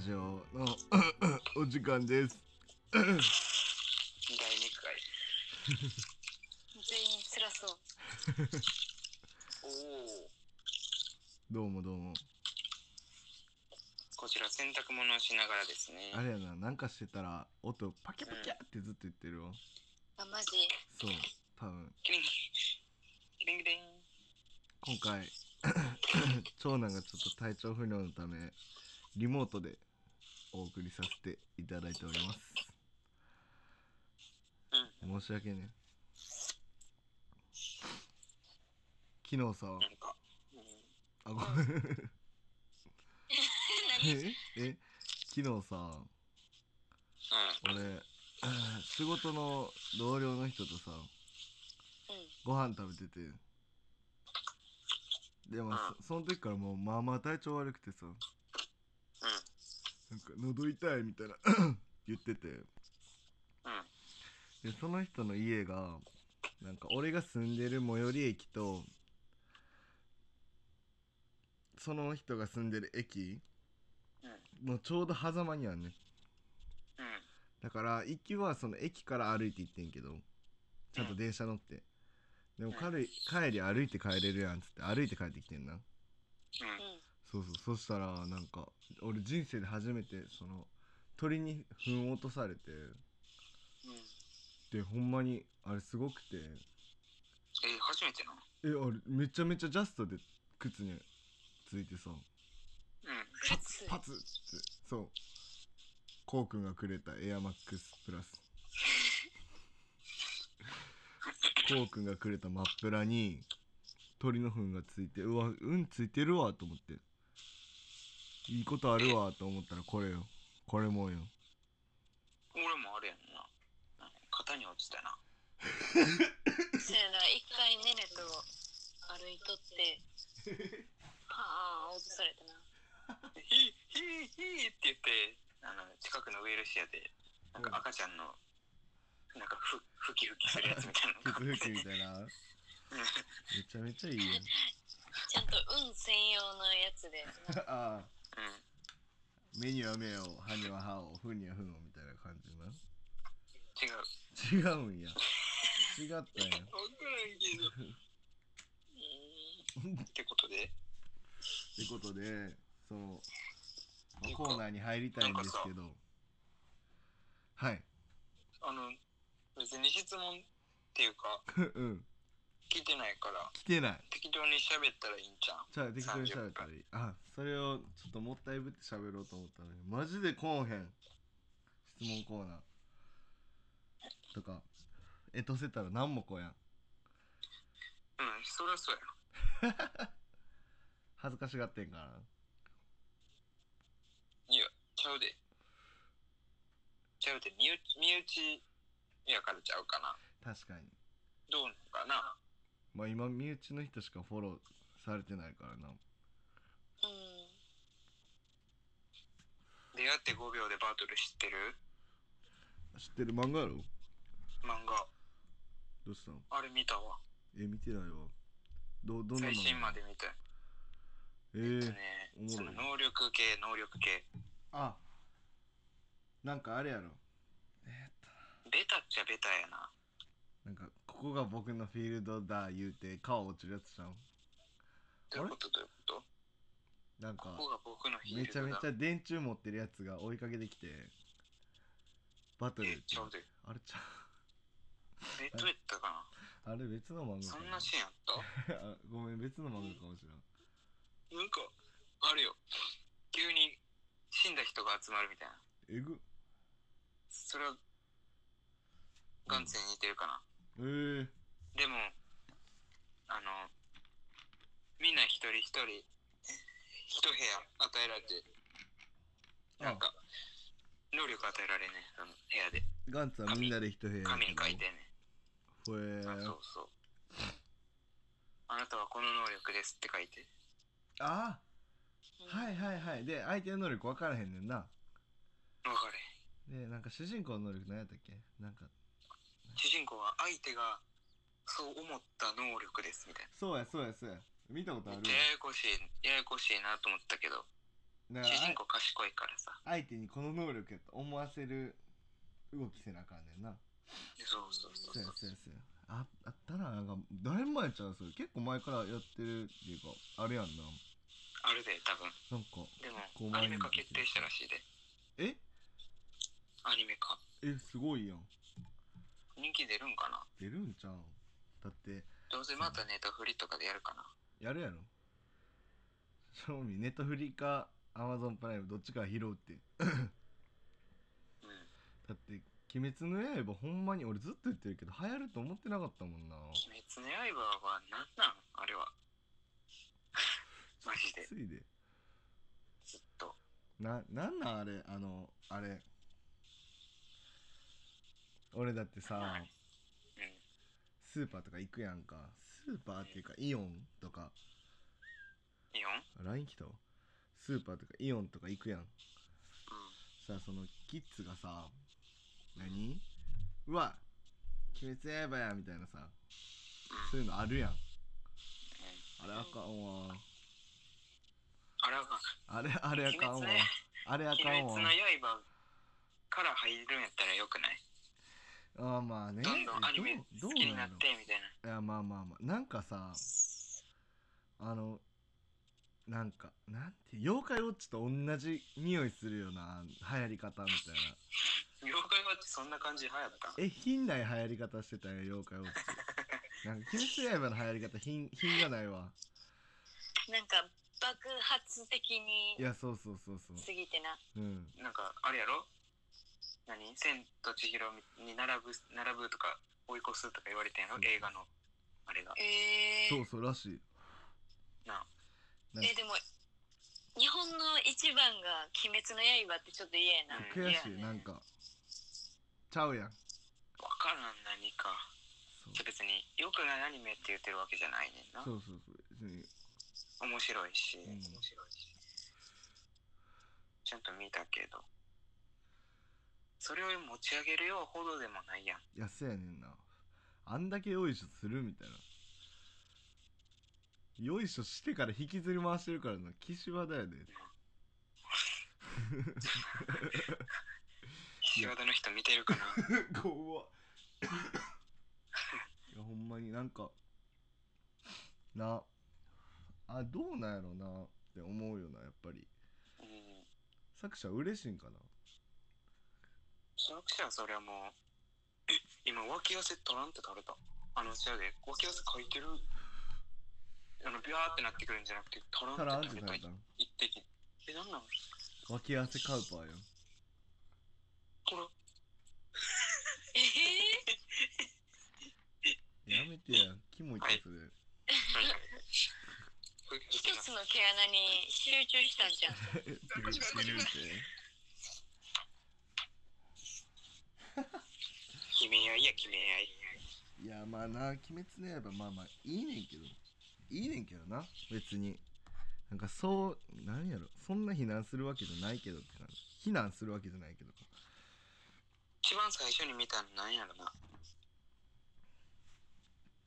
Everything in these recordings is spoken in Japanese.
ジオの お時間です。第2回。全員辛そう。おおどうもどうも。こちら洗濯物をしながらですね。あれやななんかしてたら音パキパキってずっと言ってるわ。あマジ？そう多分。キリンキリンキリン。今回 長男がちょっと体調不良のためリモートでお送りさせていただいております。うん。申し訳ね昨日さなんか、うん、あごめん。何？え？え？昨日さ俺 仕事の同僚の人とさうん。ご飯食べてて。でもそその時からもうまあまあ体調悪くてさうんなんか喉痛いみたいな 言ってて。うん。でその人の家がなんか俺が住んでる最寄り駅とその人が住んでる駅うん。のちょうど狭間にあんねだから行きはその駅から歩いて行ってんけどちゃんと電車乗って。でも帰り帰り歩いて帰れるやんっつって歩いて帰ってきてんなそうそうそしたらなんか俺人生で初めてその鳥に糞落とされてうん。でほんまにあれすごくて。え初めてなえあれめちゃめちゃジャストで靴についてさ。うん。パ靴。ツパツって。そう。こうくんがくれたエアマックスプラス。こうくんがくれたマップラに鳥の糞がついてうわうんついてるわと思っていいことあるわと思ったらこれよ。これもよ。俺もあれやんな。肩に落ちたな。そうやな一回ネネと歩いとってはあ落とされたな。ヒーヒーヒーって言ってあの近くのウエルシアでなんか赤ちゃんのなんかふふきふきするやつみたいなのふ買って。くふくみたいな。めちゃめちゃいいよちゃんと運専用のやつで。な ああうん。目には目を歯には歯をふにはふんをみたいな感じな違う。違うんや。違ったんや。分からんけど。うん。ってことで？ってことでその、まあコーナーに入りたいんですけど。はい。あの別に質問っていうか うん聞いてないから。来てない。適当に喋ったらいいんちゃう？じゃあ適当に喋ったらいい。あそれをちょっともったいぶって喋ろうと思ったのに。マジでこうへん質問コーナーとかえとせたら何もこうやん。うんそりゃそうや 恥ずかしがってんかいやちゃうで。ちゃうで。身内身内やからちゃうかなな。確かに。どうなのかな？まあ今身内の人しかフォローされてないからな。うん。出会って5秒でバトル知ってる？知ってる漫画やろ？漫画。どうしたの？あれ見たわ。え見てないわ。どどんな最新までで見た。ええーっとねその能力系能力系。あなんかあれやろ。えーっと。ベタっちゃベタやな。なんかここが僕のフィールドだ言うて川落ちるやつじゃんどういうこと？どういうことなんかここが僕のフィールドだめちゃめちゃ電柱持ってるやつが追いかけてきてバトルえちゃうであれちゃえどうやったかうあれ別の漫画な？そかんなシーンあった？あごめん別の漫画かもしれん。なんかあるよ。急に死んだ人が集まるみたいな。えぐ。それはガンツに似てるかな、えー、でもあのみんな一人一人一部屋与えられてなんか能力与えられんねその部屋で。ガンツはみんなで一部屋や紙書いてんねほえあそうそう。あなたはこの能力ですって書いて。あはいはいはい。で相手の能力分からへんねんな。分かれへん。でなんか主人公の能力何やったっけ？なんか主人公は相手がそう思った能力ですみたいそうやそうやそうや。見たことあなる。ややこしいややこしいなと思ったけど主人公賢いからさ。あ相手にこの能力やと思わせる動きせなあかんねんな。そうそうそうそう。やそうそうああったななんかだいぶ前ちゃうそれ。結構前からやってるっていうかあれやんな。あるで多分。なんかでもアニメ化決定したらしいで。え？アニメ化。えすごいやん人気出るんかな？出るんちゃう？んだってどうせまたネタフリとかでやるかなやるやろ？正味ネットフリかアマゾンプライムどっちか拾うって。うん。だって「鬼滅の刃」ほんまに俺ずっと言ってるけど流行ると思ってなかったもんな。鬼滅の刃は何なん？あれは。マジで。ついで。ずっと。ななんなんあれあのあれ俺だってさうん。スーパーとか行くやんか。スーパーっていうかイオンとか。イオン？あ LINE 来た？わスーパーとかイオンとか行くやん。うん。さそのキッズがさ何？うわ鬼滅の刃やみたいなさそういうのあるやん。あれあかんわ。あれはあれあれあかんわ。あれあ鬼かんわ。滅の刃から入るんやったらよくない？あーまあね。どんどんアニメ好きになってみたいな。のいやまあまあまあ。なんかさあのなんかなんて妖怪ウォッチと同じ匂いするよな流行り方みたいな。妖怪はってそんな感じで流行った？え品ない流行り方してたんや妖怪ウォッチ。なんか鬼滅の刃の流行り方品品がないわ。なんか爆発的にいやそうそうそうそう。過ぎてな。うん。なんかあれやろ？何？千と千尋に並ぶ並ぶとか追い越すとか言われてんやろ？そう映画のあれが。えー、そうそうらしい。ななんえでも日本の一番が「鬼滅の刃」ってちょっと嫌やな、うん。悔しいなんか。ちゃうやん。分からん何か。そう。じゃ別によくないアニメって言ってるわけじゃないねんな。そうそうそう別に。面白いし、ん。面白いし。ちゃんと見たけどそれを持ち上げるようほどでもないやん。いやそうやねんな。あんだけよいしょするみたいな。よいしょしてから引きずり回してるからな。岸和田やで。岸和田の人見てるかな。怖っ。いやほんまになんかなあどうなんやろなって思うよなやっぱり。うん。作者嬉しいんかな作者はそれはもうえ今脇汗取らんって取れた？あのせやで脇汗かいてる？あのビャーってなってくるんじゃなくて取らんたらんっって取れたてなったん一滴。えなんなの脇汗カウパーやんこれえやめてやキモいってそれ。ー、一つの毛穴に集中したんじゃん や決め合いいやまあな鬼滅の刃まあまあいいねんけど。いいねんけどな別に。なんかそうなんやろ。そんな非難するわけじゃないけどって感じ。非難するわけじゃないけどか。一番最初に見たのなんやろな。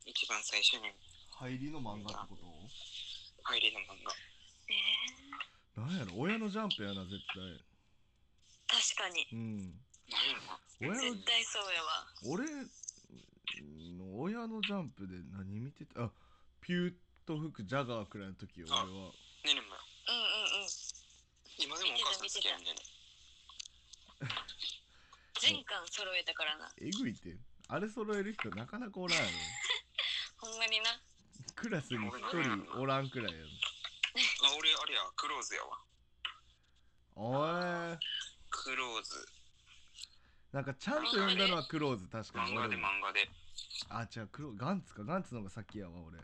一番最初に入りの漫画ってこと？入りの漫画。えなんやろ。親のジャンプやな絶対。ー、確かに。うん。なんやろな親の絶対そうやわ。俺の親のジャンプで何見てた？あピューと吹くジャガーくらいの時よ俺は。ねねもうんうんうん。今でもお母さん好きやんね。全巻揃えたからな。えぐいって。あれ揃える人なかなかおらんやろ。ほんまにな。クラスに一人おらんくらいやろ。あ俺あれやクローズやわ。おい。クローズなんかちゃんと読んだのはクローズ確かに。漫画で漫画で。あ違うクロガンツかガンツの方が先やわ俺。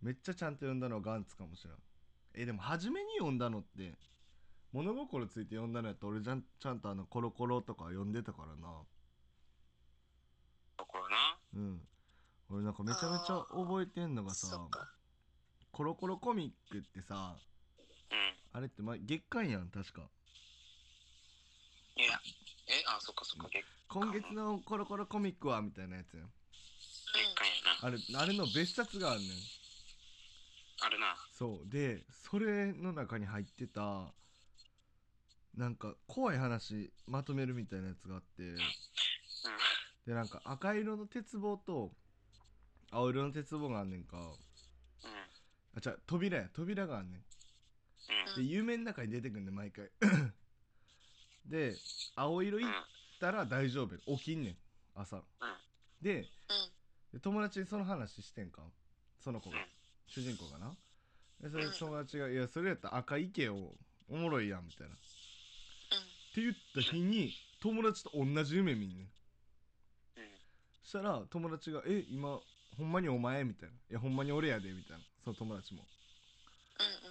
めっちゃちゃんと読んだのはガンツかもしれん。えでも初めに読んだのって物心ついて読んだのやったら俺じゃんちゃんとあのコロコロとか読んでたからな。ところな。うん。俺なんかめちゃめちゃ覚えてんのがさコロコロコミックってさうん。あれって、ま、月刊やん確かあそっかそっか。月今月のコロコロコミックはみたいなやつやん。月間やな。あれあれの別冊があんねん。あるな。そう。でそれの中に入ってたなんか怖い話まとめるみたいなやつがあって。うん。でなんか赤色の鉄棒と青色の鉄棒があんねんか。うん。あじゃ扉や。扉があんねん。で夢の中に出てくんねん毎回で青色いったら大丈夫起きんねん。朝。でで友達にその話してんか？その子が、うん。主人公がな。でそれで友達が「いやそれやったら赤いけよおもろいやん」みたいな。って言った日に友達と同じ夢見んねん。うん。そしたら友達が「え今ほんまにお前?」みたいな「いやほんまに俺やで」みたいな。その友達も「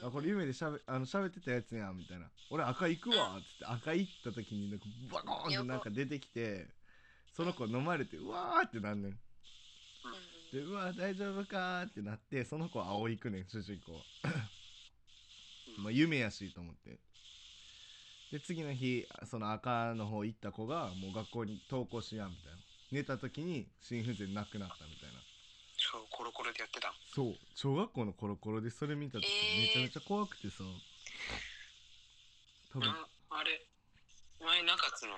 あこれ夢でしゃべあの喋ってたやつやん」みたいな「俺赤行くわ」っつって。赤行った時になんかバコーンってなんか出てきてその子飲まれてうわーってなんねん。でうわ大丈夫かーってなってその子は青行くねん主人公。はまあ夢やしと思って。で次の日その赤の方行った子がもう学校に登校しやんみたいな。寝た時に心不全なくなったみたいなそうコロコロでやってたそう。小学校のコロコロでそれ見た時えー。めちゃめちゃ怖くてさ。多分。なあれ。前中津の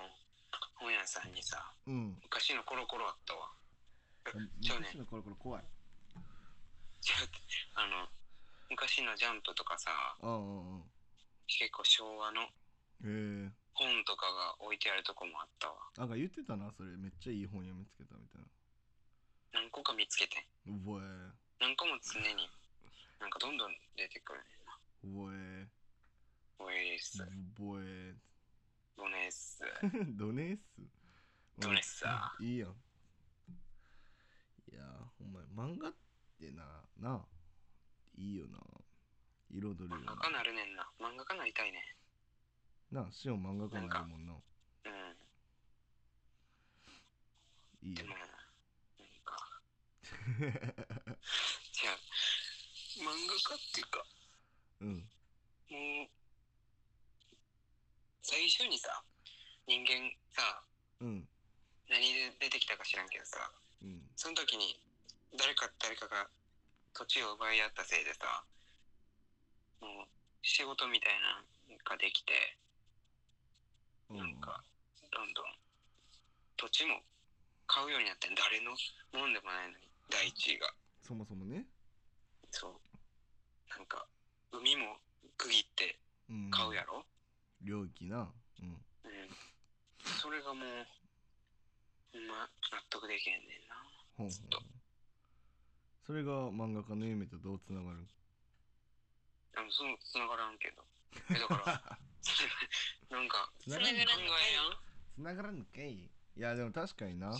本屋さんにさうん。昔のコロコロあったわ。昔のコロコロ怖い。あの昔のジャンプとかさうんうんうん。結構昭和の本とかが置いてあるとこもあったわ。なんか言ってたなそれ。めっちゃいい本読みつけたみたいな何個か見つけて。うぼえ何個も常になんかどんどん出てくるね。んなうぼえボエース。うぼえボネース？ドネース。ドネッサいいやん。いやお前漫画ってなないいよな。彩るよ漫画家なるねんな。漫画家なりたいね。ななシオン漫画家になるもんな。うん。いいよ。でもなじゃあ漫画家っていうかうん。もう最初にさ人間さうん。何で出てきたか知らんけどさうん。その時に誰か誰かが土地を奪い合ったせいでさもう仕事みたいなのができてうん。なんかどんどん土地も買うようになってん。誰のもんでもないのに第一位が。そもそもね。そう。なんか海も区切ってうん。買うやろ、領域な。うん。うん。それがもうほんま納得できへんねんな。ほんほんほんそれが漫画家の夢とどうつながる？あのその繋がらんけど。えだから なんかつながらんのかいつながらんのかい。いやでも確かにな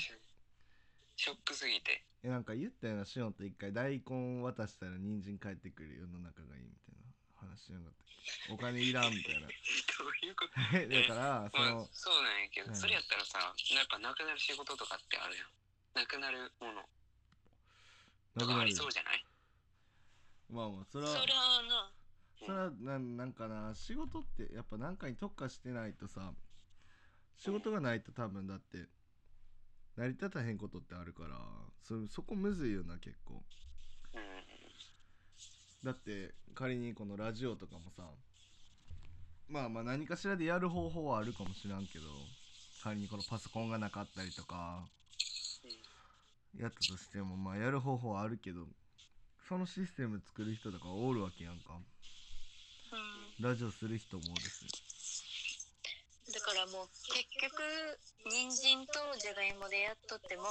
シショックすぎて。えなんか言ったよなシオンと一回大根渡したら人参返ってくる世の中がいいみたいな話しなかったっけお金いらんみたいな。どういうこと？えだからそまあのそうなんやけど、うん。それやったらさやっぱなくなる仕事とかってあるやん。なくなるもの。とかありなくなるそうじゃない？まあまあそれはそれはな。それはなんなんかな仕事ってやっぱ何かに特化してないとさ仕事がないと多分だって成り立たへんことってあるからそそこむずいよな結構。うんだって仮にこのラジオとかもさまあまあ何かしらでやる方法はあるかもしらんけど仮にこのパソコンがなかったりとかやったとしてもまあやる方法はあるけどそのシステム作る人とかおるわけやんか。うん。ラジオする人もおるしだからもう結局人参とじゃがいもでやっとっても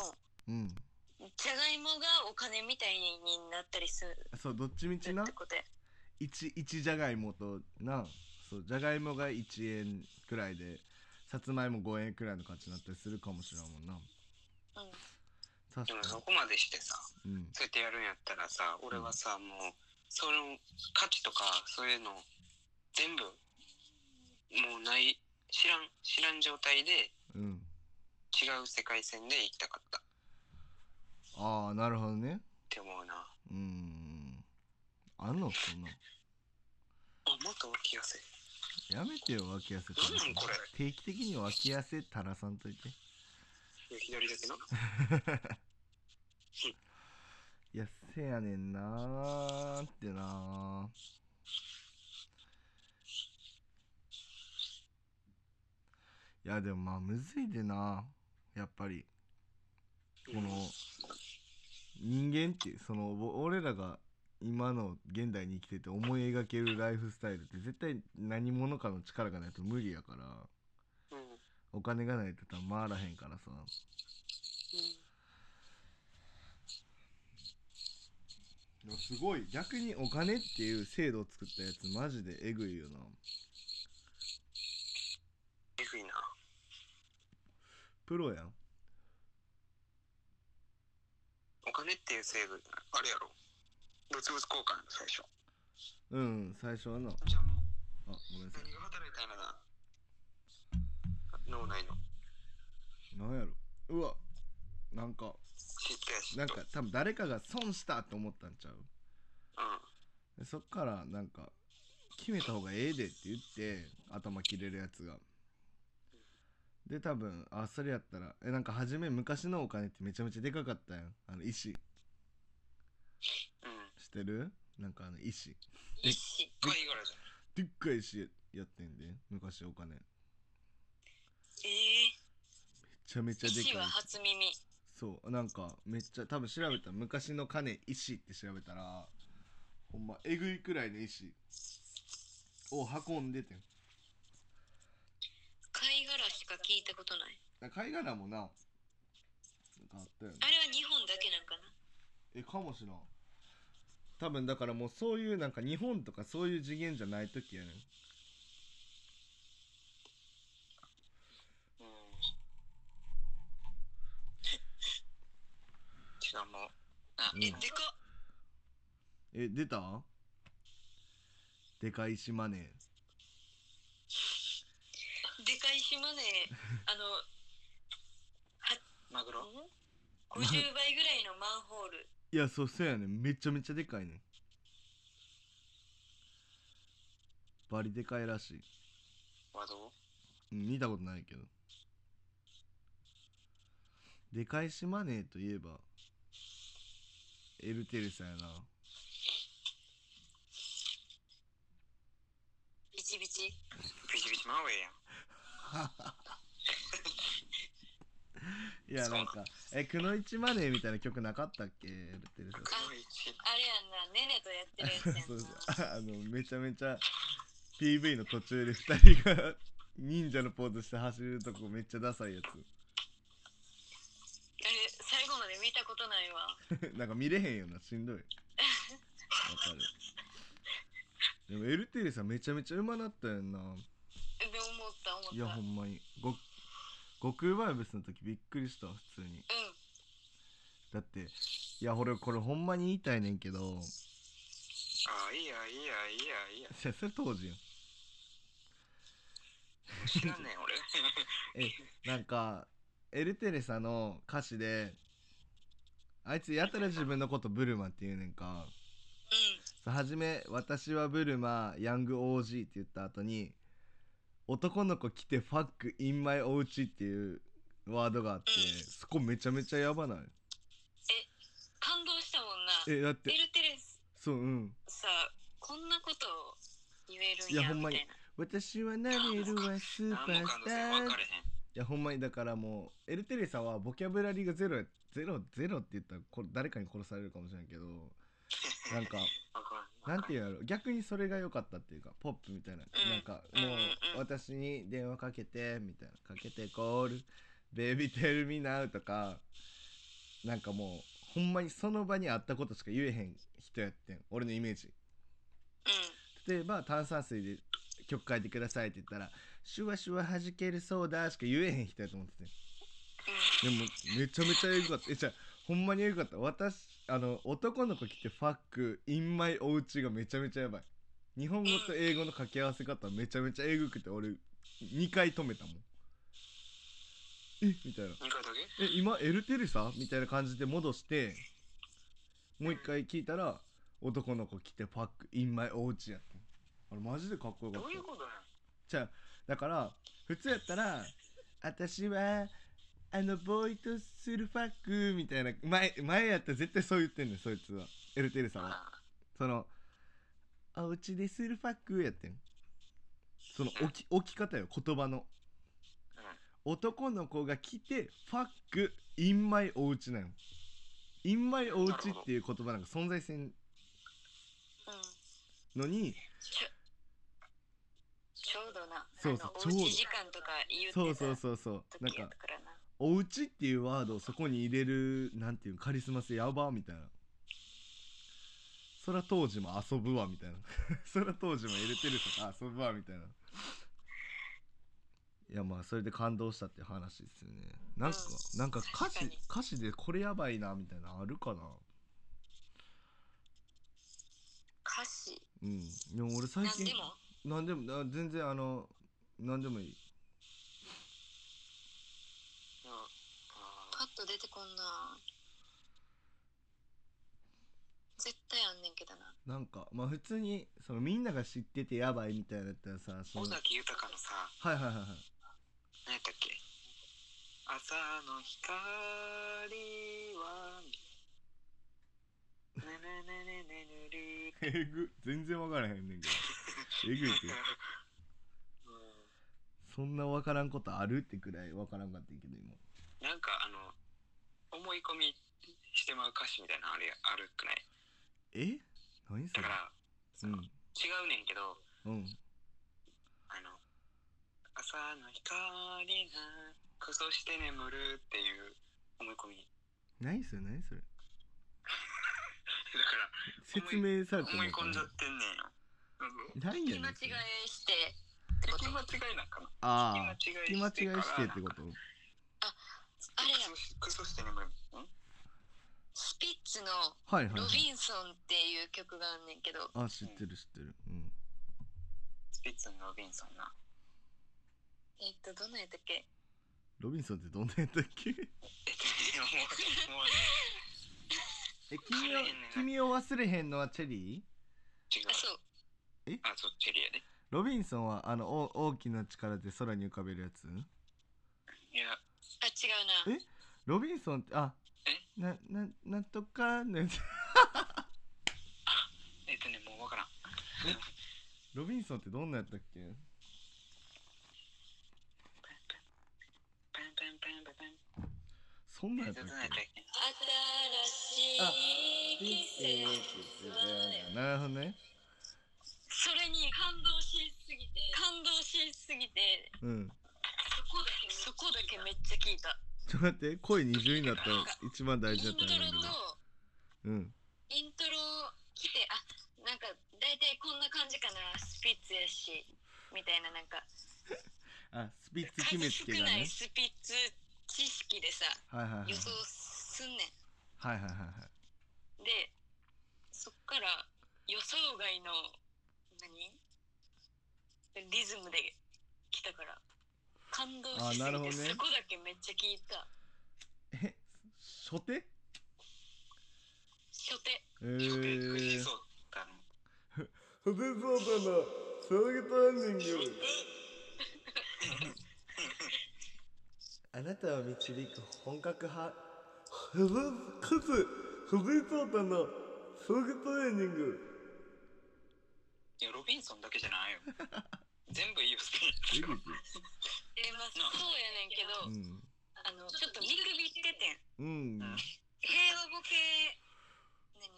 うん。じゃがいもがお金みたいになったりする。そうどっちみちな？ってことや。1, 1じゃがいもとな。そうじゃがいもが1円くらいでさつまいも5円くらいの価値になったりするかもしれんもんな。うん。確でもそかこまでしてさにうん。そうやってやるんやったらさ俺はさもうその価値とかそういうの全部もうない知らん知らん状態でうん。違う世界線で生きたかった。っああなるほどね。て思うな。うーん。あんの？そんな。んあもっと脇汗。やめてよ脇汗。なんなんこれ？定期的に脇汗垂らさんといて。左だけの いやせやねんなーってなーいやでもまあむずいでな。やっぱり。この人間ってそのお俺らが今の現代に生きてて思い描けるライフスタイルって絶対何者かの力がないと無理やから。うんお金がないと多分回らへんからさ。すごい。逆にお金っていう制度を作ったやつマジでえぐいよなえぐいな。プロやん。お金っていう制度あれやろ。物々交換最初。うん最初はな。あじゃあもうごめんなさい。何が働いたんやろな。脳内の。なんやろ。うわ。なんかなんか多分誰かが損したって思ったんちゃう。うん。でそっからなんか決めた方がええでって言って頭切れるやつがで多分あそれやったらえなんか初め昔のお金ってめちゃめちゃでかかったやん。あの石。知うん。ってる？なんかあの石。石貝殻じでっかい石やってんで昔お金。めえちゃめちー、ゃでかい。石は初耳。そう。なんかめっちゃ多分調べたら昔の金石って調べたらほんまえぐいくらいの石を運んでてん貝殻しか聞いたことないだから貝殻もななんかあったよね。あれは日本だけなんかな？えかもしらん。多分だからもうそういうなんか日本とかそういう次元じゃない時やねん。うん。あうん。えでかっ。え出た？でかい島根。でかい島ねあのマグロ？ん？50倍ぐらいのマンホール。いやそうそうやねん。めちゃめちゃでかいねん。バリでかいらしい、はどううん、見たことないけど。でかい島根といえばエルテレサやな。ビチビチ？ビチビチマウェイやん いやなんかえくのいちマネーみたいな曲なかったっけ？エルテレサくのいちあれやんなねねとやってるやつやんな。そうそう。あのめちゃめちゃ PV の途中で2人が忍者のポーズして走るとこめっちゃダサいやあれ最後まで見たことないわ。つ なんか見れへんよなしんどい。わかる。でもエルテレサめちゃめちゃうまなったやんな。で思った思った。いやほんまに。ご悟空バイブスの時びっくりした普通に。うん。だっていや俺これほんまに言いたいねんけど。ああいいやいいやいいやいいや。いやそれ当時やん知らんねん俺。えなんかエルテレサの歌詞であいつやたら自分のことブルマって言うねんか。さ初め「私はブルマヤング OG」って言った後に「男の子来てファックインマイおうち」っていうワードがあってうん。そこめちゃめちゃやばない？感動したもんな。えだって。エルテレスそううん。さこんなことを言えるんいやほんまに。私はなれるわスーパースター。いやほんまにだからもうエルテレサはボキャブラリーがゼロやゼロゼロって言ったらこれ誰かに殺されるかもしれんけどなんか なんていうんやろ。逆にそれが良かったっていうかポップみたいな、うん。なんかうんもう私に電話かけてみたいな。かけてコール。ベイビーテルミナウとかなんかもうほんまにその場にあったことしか言えへん人やってん。俺のイメージ。う例えば炭酸水で曲書いてくださいって言ったらシュワシュワ弾けるそうだしか言えへん人やと思ってて。でもめちゃめちゃエグかった。えじゃあほんまにエグかった。私あの男の子来てファックインマイおうちがめちゃめちゃやばい。日本語と英語の掛け合わせ方めちゃめちゃエグくて俺2回止めたもん。えみたいな。2回だけ？え今エルテレサ？みたいな感じで戻してもう一回聞いたら男の子来てファックインマイおうちやったあれマジでかっこよかった。どういうことなん？じゃあだから普通やったら「私はあのボーイとするファック」みたいな前前やったら絶対そう言ってんねんそいつは。エルテルさんはあその「あうちでするファック」やってん。その置き置き方よ言葉の。男の子が来て「ファック」「インマイおうち」なの「インマイおうち」っていう言葉なんか存在せん。うんのにちょうどな。そうそうちょううち時間とか言ってたそうそうそうそう。なんか時やったからな「おうち」っていうワードをそこに入れるなんていうカリスマ性やばみたいな。そら当時も遊ぶわみたいな。そら当時もエルテルとか遊ぶわみたいな。いやまあそれで感動したっていう話ですよね。なんか、うんなんか歌詞歌詞でこれやばいなみたいなのあるかな？歌詞。うん。でも俺最近何でも？なんでもな全然あのなんでもいいパッと出てこんな。絶対あんねんけどな。なんかまあ普通にそのみんなが知っててやばいみたいなやったらさその尾崎豊のさはいはいはいはい。何やったっけ？朝の光はねねねねねぬるえぐ全然分からへんねんけど。えぐいって。うん。そんな分からんことあるってくらい分からんかったけど今なんかあの思い込みしてまう歌詞みたいなのあるやあるくない？え？何それ？だからその、違うねんけどうん。うんあの朝の光がクソして眠るっていう思い込み。何それ？何それ？だから説明されて思いも込んじゃってんねんよ。何やねん聞き間違それえしてってこと？聞き間違いなんかな？ああ聞き聞き間違いしてってこと？クソしクソして眠るん？スピッツのはいはい、はい、ロビンソンっていう曲があんねんけど。あ知ってる知ってる。うん。スピッツのロビンソンな。えっとどんなんやったっけ？ロビンソンってどんなやったっけ？えっとねもうもうね え君を君を忘れへんのはチェリー？違う。あそう。あそうチェリーやで。ロビンソンはあのお大きな力で空に浮かべるやつ？いや。あ違うな。え？ロビンソンってあえ？なななんとか？ね。えっとねもうわからん。ロビンソンってどんなやったっけ？そんなんやったっけ？新しい季節。けなるほどね。それに感動しすぎて感動しすぎて。うん。そこだけめっちゃ聞いたちょっと待って声二重になったら一番大事だったんやけどとうん。イントロ来てあなんか大体こんな感じかなスピッツやしみたいななんか。あスピッツ決めつけ数少ないがねスピッツ知識でさはいはいはい。予想すんねん。はいはいはいはい。でそっから予想外の何？リズムで来たから感動しすぎて、あなるほどね。そこだけめっちゃ聞いた。え初手？初手。え初手ー藤そうだの初手そうだなそういうタイミングあなたを導く本格派ふぶかつ藤井そうだなそういうトレーニングいやロビンソンだけじゃないよ全部いいよスピッツえまあそうやねんけど、うん。あのちょっと見くびっててん。うん。平和ボケ何？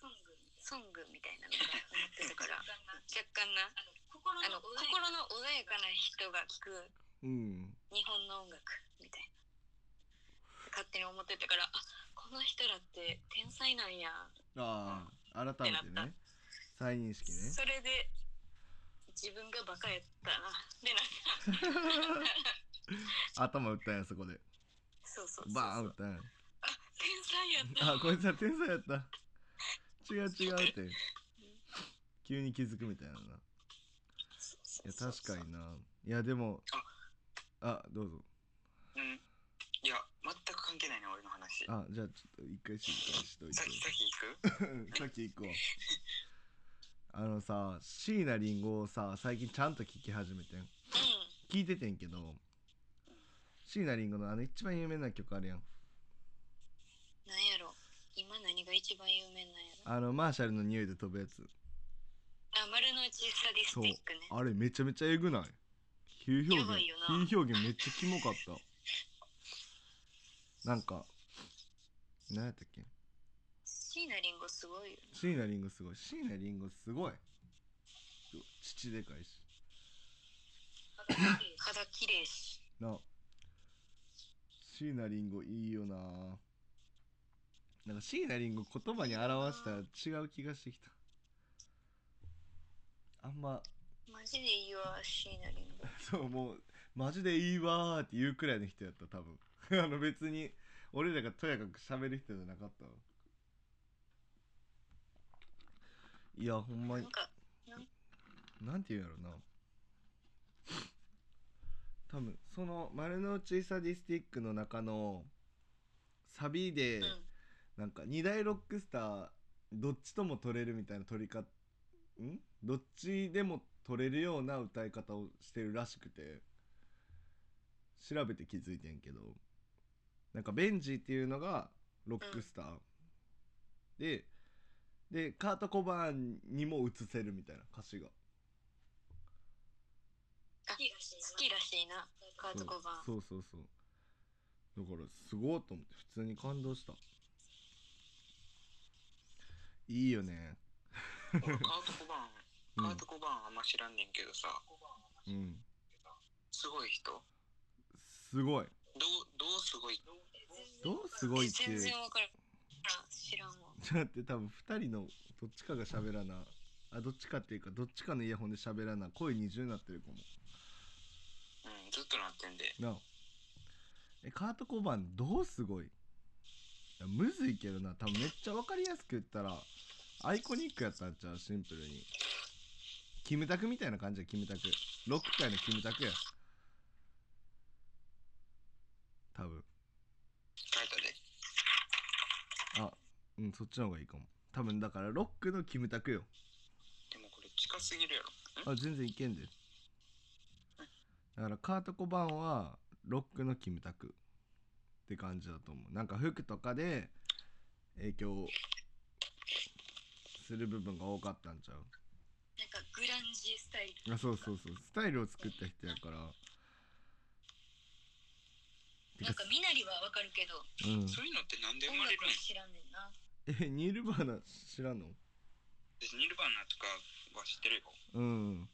ソングソングみたいなのが思ってたから。若干な。あの心の穏やかな人が聴く。うん。日本の音楽みたいな。勝手に思ってたからあこの人らって天才なんや、ああ改めてね。再認識ね。それで自分がバカやったなでな頭打ったんやそこで。そうそうそうそう。バーン打ったんや。あ天才やった。あこいつは天才やった。違う違うって。急に気づくみたいなな。いや確かにな。いやでもあ。どうぞ。うん。いや全く関係ないね俺の話。あじゃあちょっと一回静かにしといて。さっきさっき行く？さっき行くわあのさ椎名林檎をさ最近ちゃんと聞き始めてん。う聞いててんけど椎名林檎のあの一番有名な曲あるやん。んなんやろ？今何が一番有名なんやろ？あのマーシャルの匂いで飛ぶやつ。あ丸の内サディスティックね。あれめちゃめちゃえぐない？比喩表現比喩表現めっちゃキモかった。なんか何やったっけ？椎名林檎すごいよ椎名林檎すごい。椎名林檎すごい。父でかいし。肌綺麗し。な。椎名林檎いいよな。なんか椎名林檎言葉に表したら違う気がしてきた。あんま。マジでいいわ椎名林檎。そうもうマジでいいわーって言うくらいの人やった多分。あの別に俺らがとやかく喋る人じゃなかったわいやほんまに。なんかなん？て言うんやろな。多分その丸の内サディスティックの中のサビで、うん。なんか二大ロックスターどっちとも取れるみたいな取り方ん？どっちでも取れるような歌い方をしてるらしくて調べて気づいてんけどなんかベンジーっていうのがロックスター、ででカート・コバーンにも映せるみたいな歌詞が。あ好きらしいな。カートコバーン。そうそうそう。だからすごいと思って普通に感動した。いいよね。俺 カート・コバーン。うん。カート・コバーンあんま知らんねんけどさ。うん。すごい人。すごい。どうどうすごい？どうすごいって全然わからん。知らんわちょっと待って多分2人のどっちかが喋らなあどっちかっていうかどっちかのイヤホンで喋らな声二重になってるかも。うんずっとなってんで。なあ。えカート・コバーンどうすごい？いやむずいけどな。多分めっちゃ分かりやすく言ったらアイコニックやったんちゃう？シンプルに。キムタクみたいな感じやキムタク。ロック界のキムタクや多分書いたであうんそっちの方がいいかも。多分だからロックのキムタクよ。でもこれ近すぎるやろ。ん？あ全然いけんで。だからカート・コバーンはロックのキムタク。って感じだと思う。なんか服とかで影響する部分が多かったんちゃう？なんかグランジスタイル。あそうそうそう。スタイルを作った人やから。なんかみなりはわかるけどうん。そういうのってなんで生音まれるん楽は知らんねんなえニールバーナ知らんの？でニルバーナとかは知ってるよ。うん。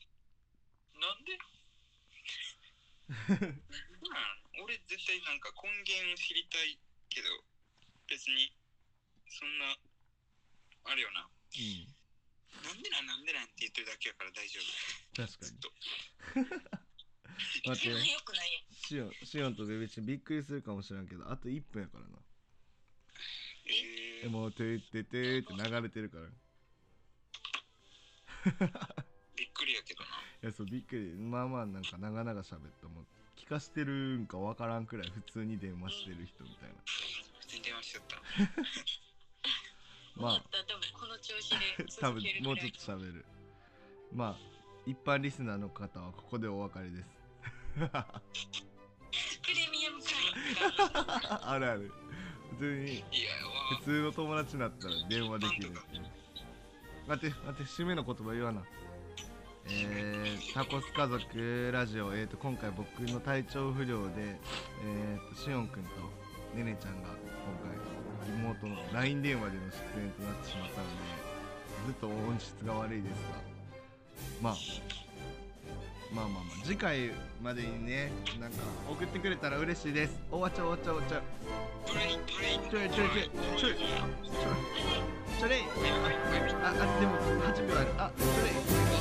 なんで？うん俺絶対なんか根源を知りたいけど別にそんなあるよな。うん。なんでなんなんでなんって言ってるだけやから大丈夫。確かに。ずっと。待って。一番よくないやん。シオンシオンとベベチびっくりするかもしれんけどあと1分やからな。ええもうてっててって流れてるから。いびっくりやけどな。やそうびっくり。まあまあなんか長々喋ったもう聞かしてるんかわからんくらい普通に電話してる人みたいな。普通に電話しちゃった。まあ。終わった。ら多分この調子で多分続けるぐらい。もうちょっと喋る。まあ一般リスナーの方はここでお別れです。プレミアム会。員 あるある。普通に。いやわ普通の友達になったら電話できる待って待って締めの言葉言わな。えー、タコス家族ラジオ、えー、と今回僕の体調不良で、えー、としおんくんとねねちゃんが今回妹の LINE 電話での出演となってしまったのでずっと音質が悪いですが、まあ、まあまあまあ次回までにねなんか送ってくれたら嬉しいです。終わっちゃう終わっちゃう終わっちゃ。ちょいちょいちょいちょい。ちょい。ちょい。はいはい。ああでも8秒ある。あちょい。